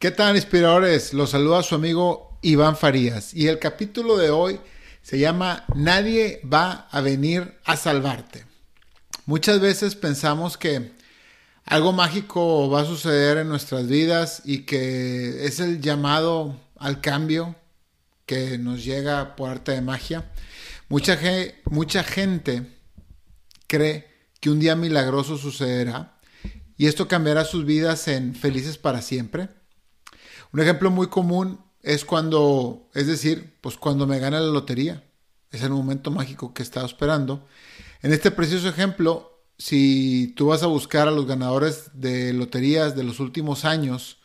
¿Qué tal, inspiradores? Los saluda su amigo Iván Farías y el capítulo de hoy se llama Nadie va a venir a salvarte. Muchas veces pensamos que algo mágico va a suceder en nuestras vidas y que es el llamado al cambio que nos llega por arte de magia. Mucha, mucha gente cree que un día milagroso sucederá y esto cambiará sus vidas en felices para siempre un ejemplo muy común es cuando, es decir, pues cuando me gana la lotería. Es el momento mágico que estaba esperando. En este precioso ejemplo, si tú vas a buscar a los ganadores de loterías de los últimos años,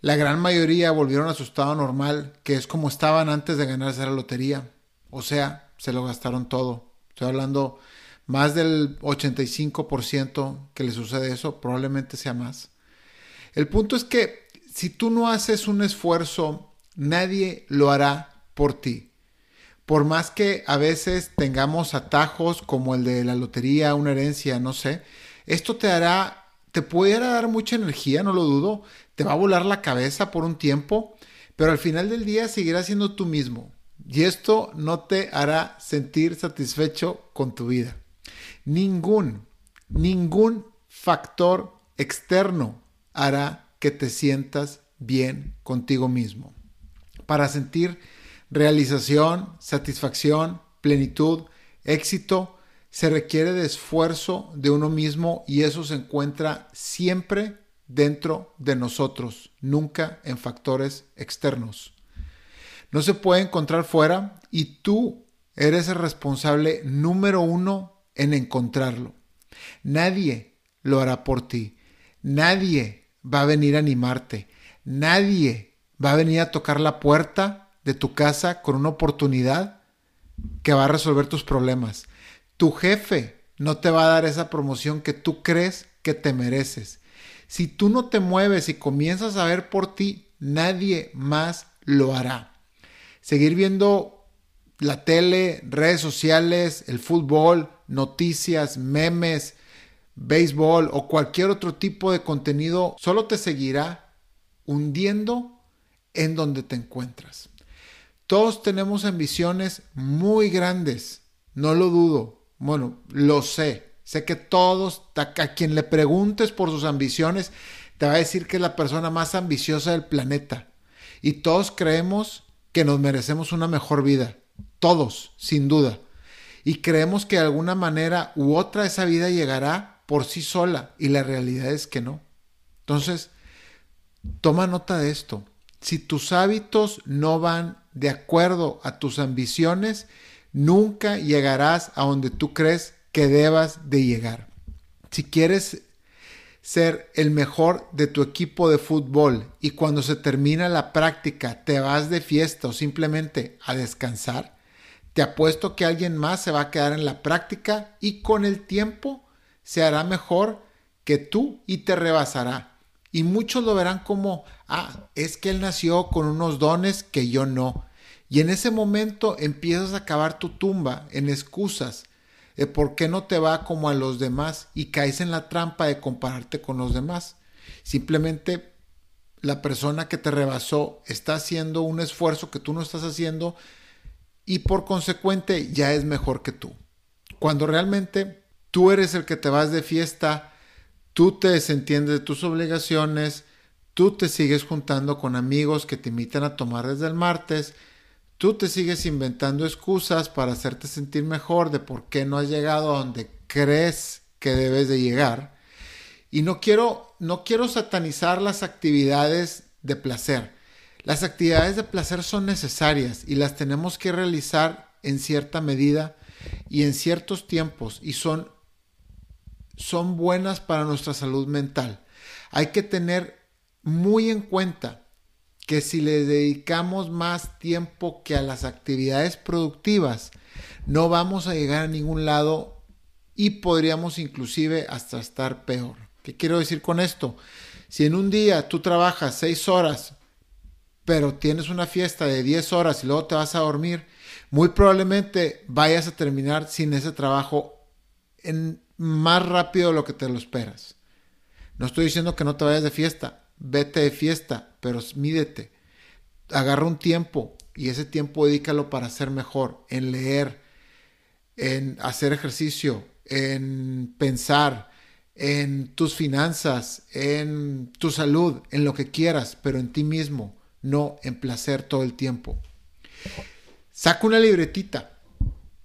la gran mayoría volvieron a su estado normal, que es como estaban antes de ganarse la lotería. O sea, se lo gastaron todo. Estoy hablando más del 85% que le sucede eso, probablemente sea más. El punto es que si tú no haces un esfuerzo, nadie lo hará por ti. Por más que a veces tengamos atajos como el de la lotería, una herencia, no sé, esto te hará, te puede dar mucha energía, no lo dudo, te va a volar la cabeza por un tiempo, pero al final del día seguirás siendo tú mismo. Y esto no te hará sentir satisfecho con tu vida. Ningún, ningún factor externo hará que te sientas bien contigo mismo. Para sentir realización, satisfacción, plenitud, éxito, se requiere de esfuerzo de uno mismo y eso se encuentra siempre dentro de nosotros, nunca en factores externos. No se puede encontrar fuera y tú eres el responsable número uno en encontrarlo. Nadie lo hará por ti. Nadie va a venir a animarte. Nadie va a venir a tocar la puerta de tu casa con una oportunidad que va a resolver tus problemas. Tu jefe no te va a dar esa promoción que tú crees que te mereces. Si tú no te mueves y comienzas a ver por ti, nadie más lo hará. Seguir viendo la tele, redes sociales, el fútbol, noticias, memes, béisbol o cualquier otro tipo de contenido solo te seguirá hundiendo en donde te encuentras. Todos tenemos ambiciones muy grandes, no lo dudo. Bueno, lo sé. Sé que todos, a quien le preguntes por sus ambiciones, te va a decir que es la persona más ambiciosa del planeta. Y todos creemos que nos merecemos una mejor vida. Todos, sin duda. Y creemos que de alguna manera u otra esa vida llegará por sí sola y la realidad es que no. Entonces, toma nota de esto. Si tus hábitos no van de acuerdo a tus ambiciones, nunca llegarás a donde tú crees que debas de llegar. Si quieres ser el mejor de tu equipo de fútbol y cuando se termina la práctica te vas de fiesta o simplemente a descansar, te apuesto que alguien más se va a quedar en la práctica y con el tiempo se hará mejor que tú y te rebasará. Y muchos lo verán como, ah, es que él nació con unos dones que yo no. Y en ese momento empiezas a cavar tu tumba en excusas de por qué no te va como a los demás y caes en la trampa de compararte con los demás. Simplemente la persona que te rebasó está haciendo un esfuerzo que tú no estás haciendo y por consecuente ya es mejor que tú. Cuando realmente tú eres el que te vas de fiesta, tú te desentiendes de tus obligaciones, tú te sigues juntando con amigos que te invitan a tomar desde el martes, tú te sigues inventando excusas para hacerte sentir mejor de por qué no has llegado a donde crees que debes de llegar. Y no quiero, no quiero satanizar las actividades de placer. Las actividades de placer son necesarias y las tenemos que realizar en cierta medida y en ciertos tiempos y son son buenas para nuestra salud mental. Hay que tener muy en cuenta que si le dedicamos más tiempo que a las actividades productivas, no vamos a llegar a ningún lado y podríamos inclusive hasta estar peor. ¿Qué quiero decir con esto? Si en un día tú trabajas seis horas, pero tienes una fiesta de 10 horas y luego te vas a dormir, muy probablemente vayas a terminar sin ese trabajo en más rápido de lo que te lo esperas. No estoy diciendo que no te vayas de fiesta, vete de fiesta, pero mídete. Agarra un tiempo y ese tiempo dedícalo para ser mejor, en leer, en hacer ejercicio, en pensar, en tus finanzas, en tu salud, en lo que quieras, pero en ti mismo, no en placer todo el tiempo. Saca una libretita.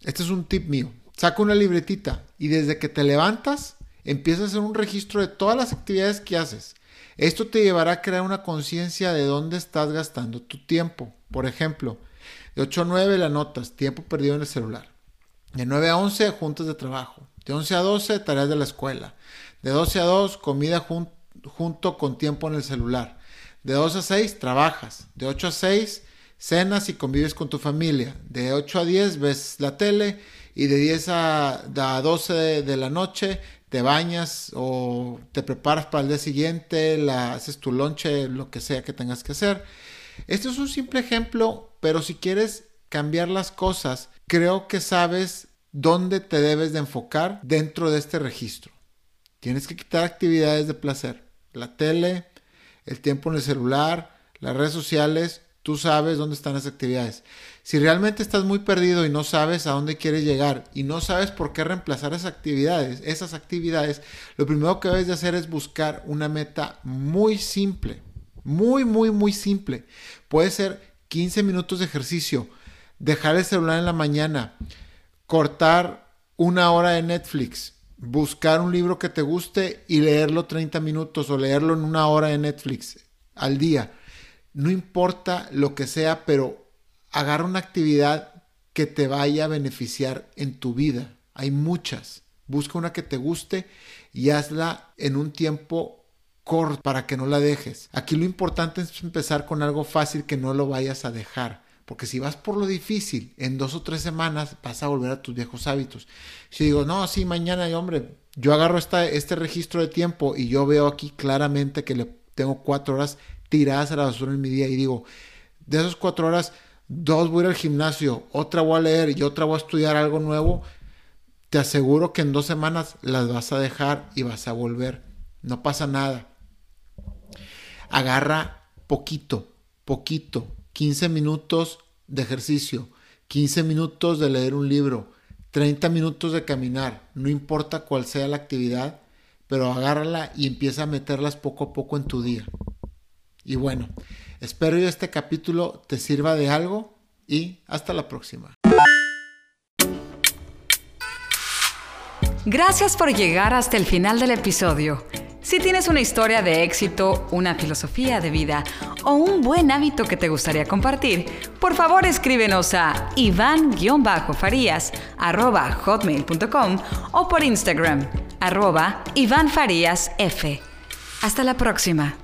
Este es un tip mío. Saca una libretita y desde que te levantas, empieza a hacer un registro de todas las actividades que haces. Esto te llevará a crear una conciencia de dónde estás gastando tu tiempo. Por ejemplo, de 8 a 9 la notas, tiempo perdido en el celular. De 9 a 11, juntas de trabajo. De 11 a 12, tareas de la escuela. De 12 a 2, comida junto con tiempo en el celular. De 2 a 6, trabajas. De 8 a 6, cenas y convives con tu familia. De 8 a 10, ves la tele. Y de 10 a, 12 de, la noche, te bañas o te preparas para el día siguiente, la, haces tu lonche, lo que sea que tengas que hacer. Este es un simple ejemplo, pero si quieres cambiar las cosas, creo que sabes dónde te debes de enfocar dentro de este registro. Tienes que quitar actividades de placer. La tele, el tiempo en el celular, las redes sociales, tú sabes dónde están las actividades. Si realmente estás muy perdido y no sabes a dónde quieres llegar y no sabes por qué reemplazar esas actividades, esas actividades, lo primero que debes de hacer es buscar una meta muy simple, muy, muy, muy simple. Puede ser 15 minutos de ejercicio, dejar el celular en la mañana, cortar una hora de Netflix, buscar un libro que te guste y leerlo 30 minutos o leerlo en una hora de Netflix al día. No importa lo que sea, pero agarra una actividad que te vaya a beneficiar en tu vida. Hay muchas. Busca una que te guste y hazla en un tiempo corto para que no la dejes. Aquí lo importante es empezar con algo fácil que no lo vayas a dejar. Porque si vas por lo difícil, en dos o tres semanas vas a volver a tus viejos hábitos. Si digo, no, sí, mañana, hombre, yo agarro esta, este registro de tiempo y yo veo aquí claramente que le tengo cuatro horas tiradas a la basura en mi día y digo, de esas cuatro horas, dos voy a ir al gimnasio, otra voy a leer y otra voy a estudiar algo nuevo, te aseguro que en dos semanas las vas a dejar y vas a volver. No pasa nada. Agarra poquito, poquito, 15 minutos de ejercicio, 15 minutos de leer un libro, 30 minutos de caminar, no importa cuál sea la actividad, pero agárrala y empieza a meterlas poco a poco en tu día. Y bueno, espero que este capítulo te sirva de algo y hasta la próxima. Gracias por llegar hasta el final del episodio. Si tienes una historia de éxito, una filosofía de vida o un buen hábito que te gustaría compartir, por favor escríbenos a iván-farías.hotmail.com o por Instagram, arroba Hasta la próxima.